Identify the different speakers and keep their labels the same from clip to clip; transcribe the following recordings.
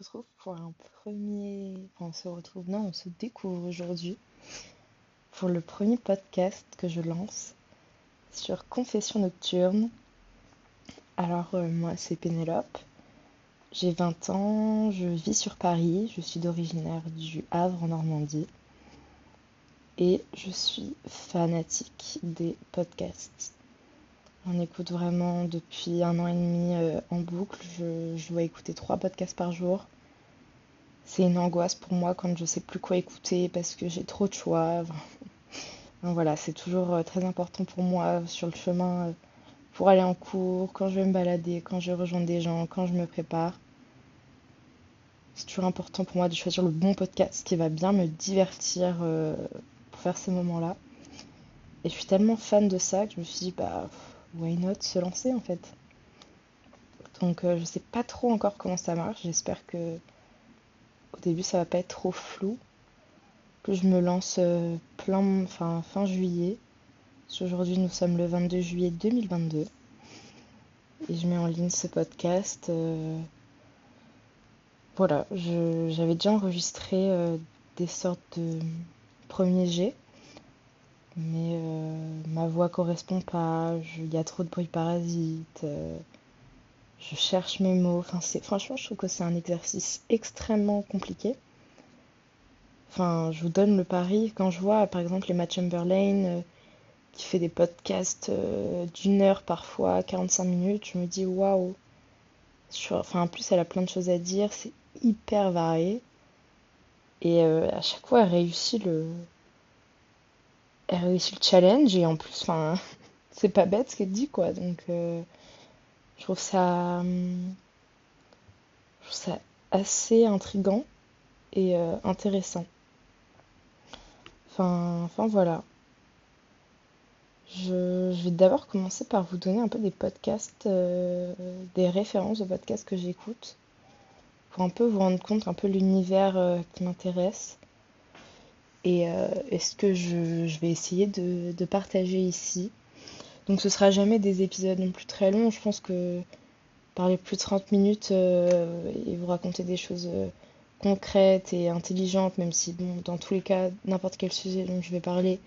Speaker 1: retrouve pour un premier... Enfin on se retrouve, non, on se découvre aujourd'hui pour le premier podcast que je lance sur Confession nocturne. Alors euh, moi c'est Pénélope, j'ai 20 ans, je vis sur Paris, je suis d'originaire du Havre en Normandie et je suis fanatique des podcasts. On écoute vraiment depuis un an et demi euh, en boucle. Je, je dois écouter trois podcasts par jour. C'est une angoisse pour moi quand je sais plus quoi écouter parce que j'ai trop de choix. Donc voilà, c'est toujours euh, très important pour moi sur le chemin euh, pour aller en cours, quand je vais me balader, quand je rejoins des gens, quand je me prépare. C'est toujours important pour moi de choisir le bon podcast qui va bien me divertir euh, pour faire ces moments-là. Et je suis tellement fan de ça que je me suis dit, bah, why not se lancer en fait? Donc euh, je sais pas trop encore comment ça marche. J'espère que au début ça va pas être trop flou. Que je me lance euh, plein, fin juillet. Parce qu'aujourd'hui nous sommes le 22 juillet 2022. Et je mets en ligne ce podcast. euh, Voilà, j'avais déjà enregistré euh, des sortes de premiers jets. Mais ma voix correspond pas, il y a trop de bruit parasite, je cherche mes mots. Enfin, c'est, franchement, je trouve que c'est un exercice extrêmement compliqué. Enfin, je vous donne le pari, quand je vois par exemple Emma Chamberlain euh, qui fait des podcasts euh, d'une heure parfois, 45 minutes, je me dis waouh. Enfin, en plus, elle a plein de choses à dire, c'est hyper varié. Et euh, à chaque fois, elle réussit le, réussit le challenge et en plus, c'est pas bête ce qu'elle dit quoi. Donc, je trouve ça, hum, je trouve ça assez intriguant et euh, intéressant. Enfin, voilà. Je, vais d'abord commencer par vous donner un peu des podcasts, euh, des références de podcasts que j'écoute pour un peu vous rendre compte un peu l'univers euh, qui m'intéresse. Et euh, est-ce que je, vais essayer de partager ici? Donc ce sera jamais des épisodes non plus très longs. Je pense que parler plus de 30 minutes euh, et vous raconter des choses euh, concrètes et intelligentes, même si bon, dans tous les cas, n'importe quel sujet dont je vais parler,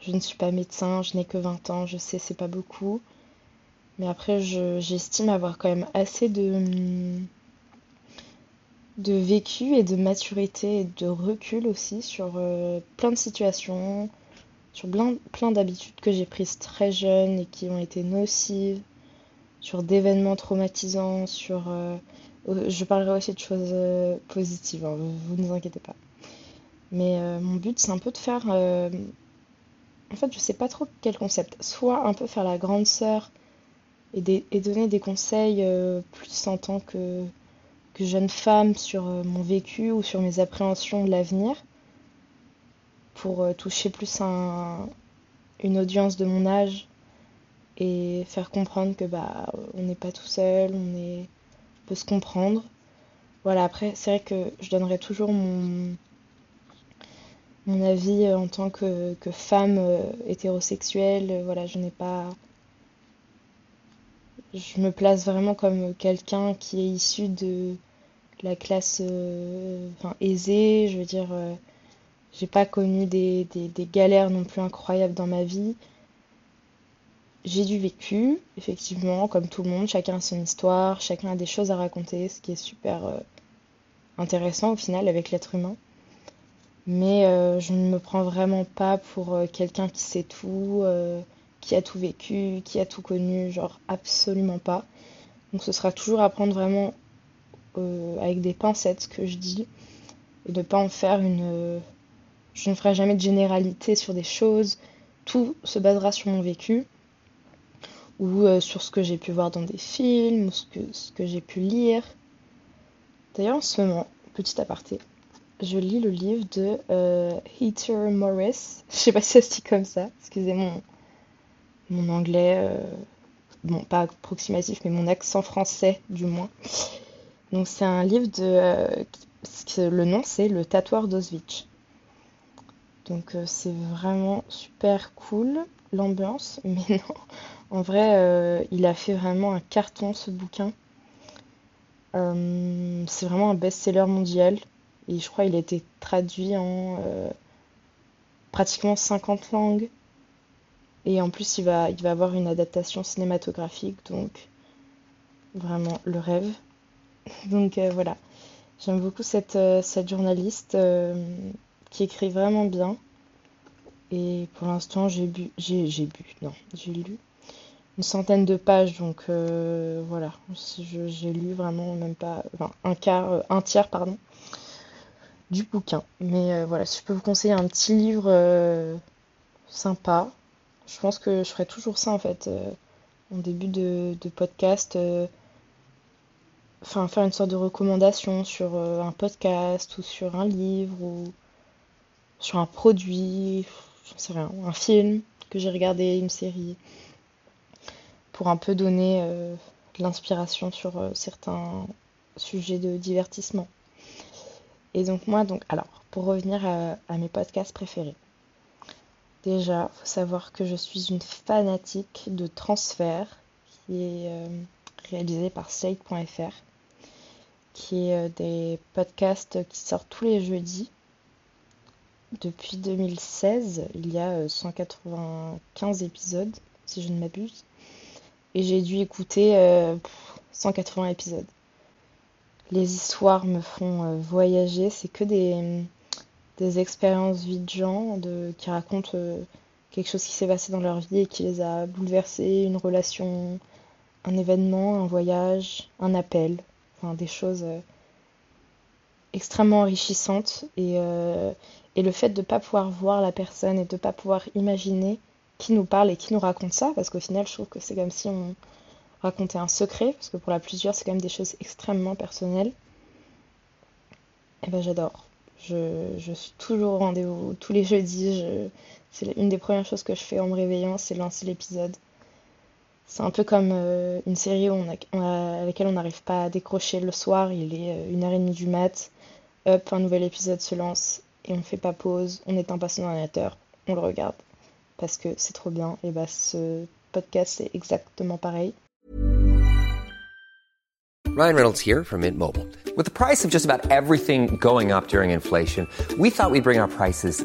Speaker 1: je ne suis pas médecin, je n'ai que 20 ans, je sais, c'est pas beaucoup. Mais après, je- j'estime avoir quand même assez de, de vécu et de maturité et de recul aussi sur euh, plein de situations, sur plein, plein d'habitudes que j'ai prises très jeune et qui ont été nocives, sur d'événements traumatisants, sur... euh, je parlerai aussi de choses euh, positives, hein, vous, ne vous inquiétez pas. Mais euh, mon but, c'est un peu de faire... en fait, je sais pas trop quel concept. Soit un peu faire la grande sœur et, donner des conseils plus en tant que jeune femme sur mon vécu ou sur mes appréhensions de l'avenir pour euh, toucher plus un- une audience de mon âge et faire comprendre que bah on n'est pas tout seul, on est on peut se comprendre. Voilà, après c'est vrai que je donnerai toujours mon mon avis euh, en tant que, que femme euh, hétérosexuelle, Euh, voilà, je n'ai pas je me place vraiment comme quelqu'un qui est issu de la classe euh, aisée. Je veux dire, euh, j'ai pas connu des, galères non plus incroyables dans ma vie. J'ai du vécu, effectivement, comme tout le monde. Chacun a son histoire, chacun a des choses à raconter, ce qui est super euh, intéressant au final avec l'être humain. Mais euh, je ne me prends vraiment pas pour euh, quelqu'un qui sait tout, qui a tout vécu, qui a tout connu, genre absolument pas. Donc ce sera toujours à prendre vraiment avec des pincettes ce que je dis et de pas en faire une. Je ne ferai jamais de généralité sur des choses. Tout se basera sur mon vécu ou euh, sur ce que j'ai pu voir dans des films, ou ce que, j'ai pu lire. D'ailleurs, en ce moment, petit aparté, je lis le livre de euh, Heather Morris. Je sais pas si ça se dit comme ça, excusez mon, mon anglais, euh, pas approximatif, mais mon accent français du moins. Donc, c'est un livre de. Euh, le nom, c'est Le tatoueur d'Auschwitz. Donc, c'est vraiment super cool, l'ambiance, mais non, en vrai, il a fait vraiment un carton ce bouquin. c'est vraiment un best-seller mondial. Et je crois qu'il a été traduit en euh, pratiquement 50 langues. Et en plus, il va, il avoir une adaptation cinématographique, donc vraiment le rêve. Donc euh, voilà, j'aime beaucoup euh, cette journaliste qui écrit vraiment bien. Et pour l'instant, j'ai bu, j'ai, bu, non, j'ai lu une centaine de pages, donc voilà, j'ai lu vraiment même pas, enfin un quart, un tiers, pardon, du bouquin. Mais euh, voilà, si je peux vous conseiller un petit livre euh, sympa, je pense que je ferai toujours ça en fait euh, en début de, podcast. Enfin, faire une sorte de recommandation sur un podcast ou sur un livre ou sur un produit, j'en sais rien, un film que j'ai regardé, une série, pour un peu donner de l'inspiration sur certains sujets de divertissement. Et donc moi, donc, alors, pour revenir à, mes podcasts préférés. Déjà, il faut savoir que je suis une fanatique de transfert qui est euh, réalisé par Slate.fr, qui est euh, des podcasts qui sortent tous les jeudis. Depuis 2016, il y a 195 euh, épisodes, si je ne m'abuse. Et j'ai dû écouter 180 épisodes les histoires me font euh, voyager. C'est que des, des expériences vie de gens qui racontent euh, quelque chose qui s'est passé dans leur vie et qui les a bouleversés, une relation, un événement, un voyage, un appel, enfin des choses euh, extrêmement enrichissantes. Et, et le fait de ne pas pouvoir voir la personne et de ne pas pouvoir imaginer qui nous parle et qui nous raconte ça, parce qu'au final, je trouve que c'est comme si on, raconter un secret, parce que pour la plusieurs, c'est quand même des choses extrêmement personnelles. Et eh ben j'adore. Je, je, suis toujours au rendez-vous tous les jeudis. C'est une des premières choses que je fais en me réveillant, c'est lancer l'épisode. C'est un peu comme euh, une série où on a, avec laquelle on n'arrive pas à décrocher le soir. Il est euh, une heure et demie du mat. Hop, un nouvel épisode se lance et on fait pas pause. On éteint pas son ordinateur. On le regarde parce que c'est trop bien. Et bah ce podcast c'est exactement pareil.
Speaker 2: Ryan Reynolds here from Mint Mobile. With the price of just about everything going up during inflation, we thought we'd bring our prices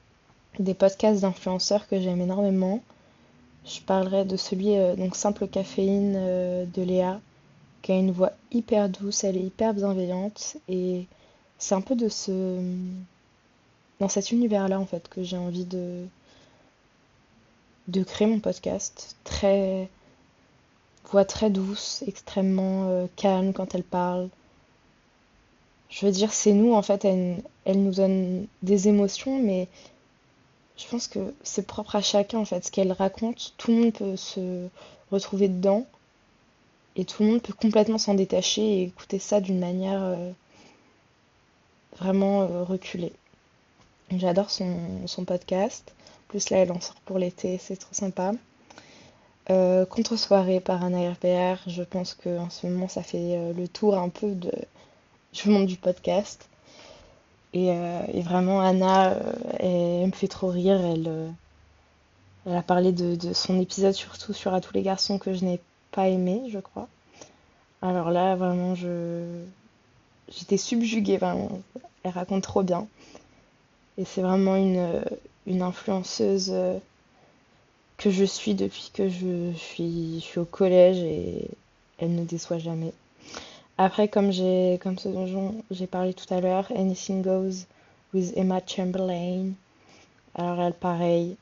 Speaker 1: des podcasts d'influenceurs que j'aime énormément, je parlerai de celui, euh, donc Simple Caféine euh, de Léa, qui a une voix hyper douce, elle est hyper bienveillante, et c'est un peu de ce. dans cet univers-là, en fait, que j'ai envie de. de créer mon podcast. Très. voix très douce, extrêmement calme quand elle parle je veux dire, c'est nous, en fait, elle, nous donne des émotions, mais je pense que c'est propre à chacun, en fait. Ce qu'elle raconte, tout le monde peut se retrouver dedans, et tout le monde peut complètement s'en détacher et écouter ça d'une manière euh, vraiment euh, reculée. J'adore son, podcast. En plus, là, elle en sort pour l'été, c'est trop sympa. Euh, Contre-soirée par Anna RPR, je pense qu'en ce moment, ça fait le tour un peu de je monde du podcast. Et, euh, vraiment, Anna, euh, elle, me fait trop rire. Elle, euh, a parlé de, son épisode surtout sur À tous les garçons que je n'ai pas aimé, je crois. Alors là, vraiment, je j'étais subjuguée. Elle raconte trop bien. Et c'est vraiment une, une influenceuse que je suis depuis que je suis au collège et elle ne déçoit jamais. Après, comme j'ai, comme ce dont j'ai parlé tout à l'heure, Anything Goes with Emma Chamberlain. Alors elle, pareil,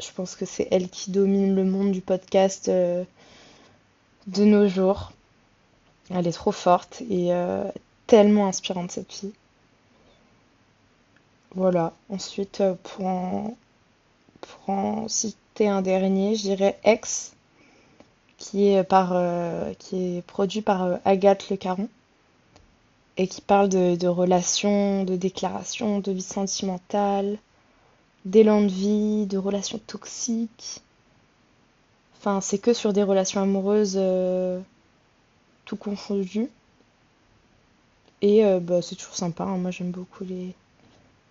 Speaker 1: je pense que c'est elle qui domine le monde du podcast euh, de nos jours. Elle est trop forte et euh, tellement inspirante cette fille. Voilà. Ensuite, euh, pour en, pour en citer un dernier, je dirais Ex, qui est, par, qui est produit par Agathe Le Caron et qui parle de, relations, de déclarations, de vie sentimentale, d'élan de vie, de relations toxiques. Enfin, c'est que sur des relations amoureuses euh, tout confondu. Et euh, bah, c'est toujours sympa. Hein. Moi, j'aime beaucoup les,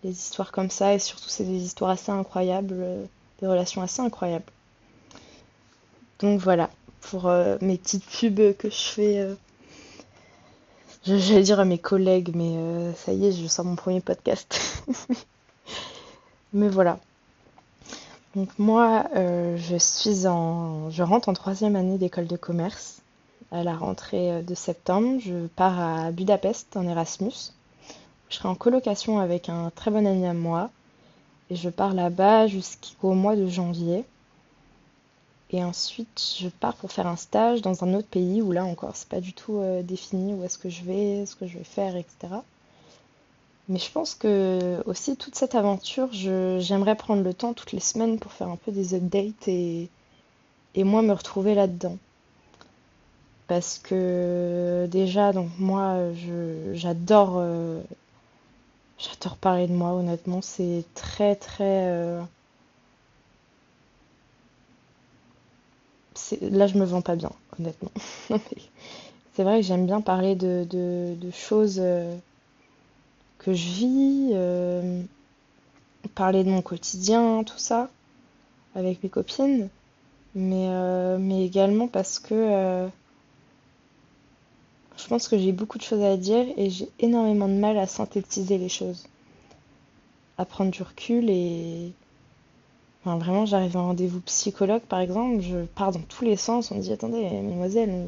Speaker 1: les, histoires comme ça. Et surtout, c'est des histoires assez incroyables, euh, des relations assez incroyables. Donc voilà, pour mes petites pubs que je fais. J'allais dire à mes collègues, mais ça y est, je sors mon premier podcast. Mais voilà. Donc moi, euh, je suis en, je rentre en troisième année d'école de commerce. À la rentrée euh, de septembre, je pars à Budapest en Erasmus. Je serai en colocation avec un très bon ami à moi. Et je pars là-bas jusqu'au mois de janvier. Et ensuite, je pars pour faire un stage dans un autre pays où là encore, c'est pas du tout euh, défini où est-ce que je vais, ce que je vais faire, etc. Mais je pense que aussi toute cette aventure, j'aimerais prendre le temps toutes les semaines pour faire un peu des updates et, et moi me retrouver là-dedans. Parce que déjà, donc moi, j'adore euh, j'adore parler de moi, honnêtement. C'est très très... Euh, là, je me vends pas bien, honnêtement. c'est vrai que j'aime bien parler de, choses... Euh, que je vis, euh, parler de mon quotidien, tout ça, avec mes copines, mais, euh, mais également parce que je pense que j'ai beaucoup de choses à dire et j'ai énormément de mal à synthétiser les choses, à prendre du recul et vraiment j'arrive à un rendez-vous psychologue par exemple, je pars dans tous les sens, on me dit attendez mademoiselle,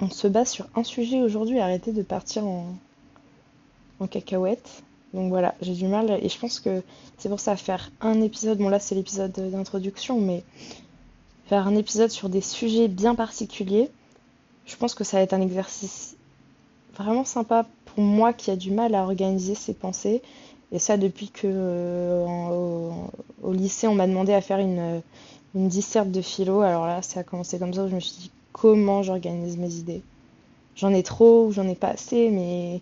Speaker 1: on se base sur un sujet aujourd'hui, arrêtez de partir en, en cacahuète. Donc voilà, j'ai du mal et je pense que c'est pour ça faire un épisode, bon là c'est l'épisode d'introduction, mais faire un épisode sur des sujets bien particuliers, je pense que ça va être un exercice vraiment sympa pour moi qui a du mal à organiser ses pensées. Et ça depuis que euh, au, lycée on m'a demandé à faire une, une disserte de philo. Alors là ça a commencé comme ça où je me suis dit comment j'organise mes idées? J'en ai trop ou j'en ai pas assez, mais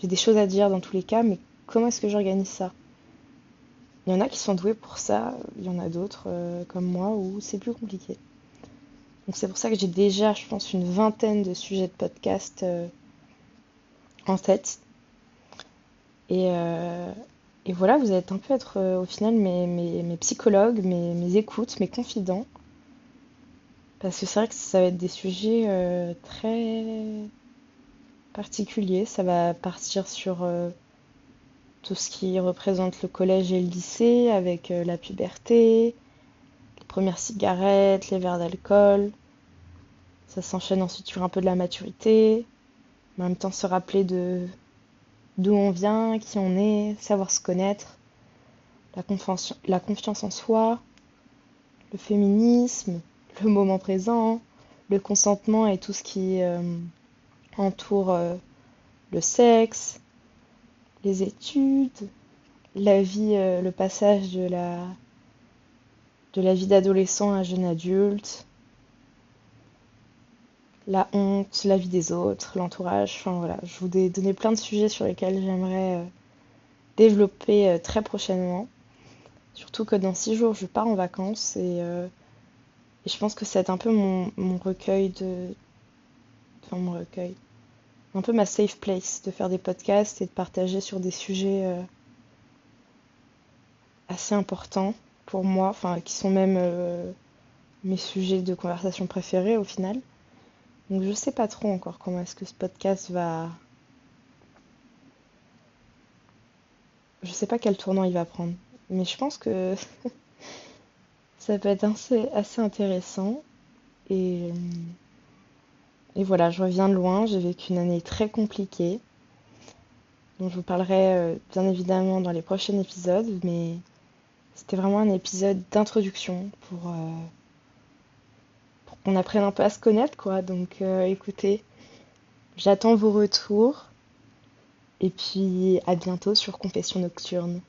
Speaker 1: j'ai des choses à dire dans tous les cas, mais comment est-ce que j'organise ça? Il y en a qui sont doués pour ça, il y en a d'autres euh, comme moi où c'est plus compliqué. Donc c'est pour ça que j'ai déjà, je pense, une vingtaine de sujets de podcast euh, en tête. Et, euh, et, voilà, vous êtes un peu être au final mes, psychologues, mes, écoutes, mes confidents. Parce que c'est vrai que ça va être des sujets très particulier. Ça va partir sur euh, tout ce qui représente le collège et le lycée, avec euh, la puberté, les premières cigarettes, les verres d'alcool. Ça s'enchaîne ensuite sur un peu de la maturité, en même temps se rappeler de d'où on vient, qui on est, savoir se connaître, la, confiance, en soi, le féminisme, le moment présent, le consentement et tout ce qui euh, entoure euh, le sexe, les études, la vie, euh, le passage de la, de la vie d'adolescent à jeune adulte, la honte, la vie des autres, l'entourage. Enfin voilà, je vous ai donné plein de sujets sur lesquels j'aimerais euh, développer très prochainement. Surtout que dans six jours, je pars en vacances et, et je pense que c'est un peu mon, recueil de. Enfin, mon recueil un peu ma safe place de faire des podcasts et de partager sur des sujets euh, assez importants pour moi, enfin qui sont même euh, mes sujets de conversation préférés au final. Donc je sais pas trop encore comment est-ce que ce podcast va. Je sais pas quel tournant il va prendre. Mais je pense que Ça peut être assez, intéressant. Et, et voilà, je reviens de loin. J'ai vécu une année très compliquée, dont je vous parlerai euh, bien évidemment dans les prochains épisodes, mais c'était vraiment un épisode d'introduction pour, euh, qu'on apprenne un peu à se connaître, quoi. Donc euh, écoutez, j'attends vos retours. Et puis à bientôt sur Confession Nocturne.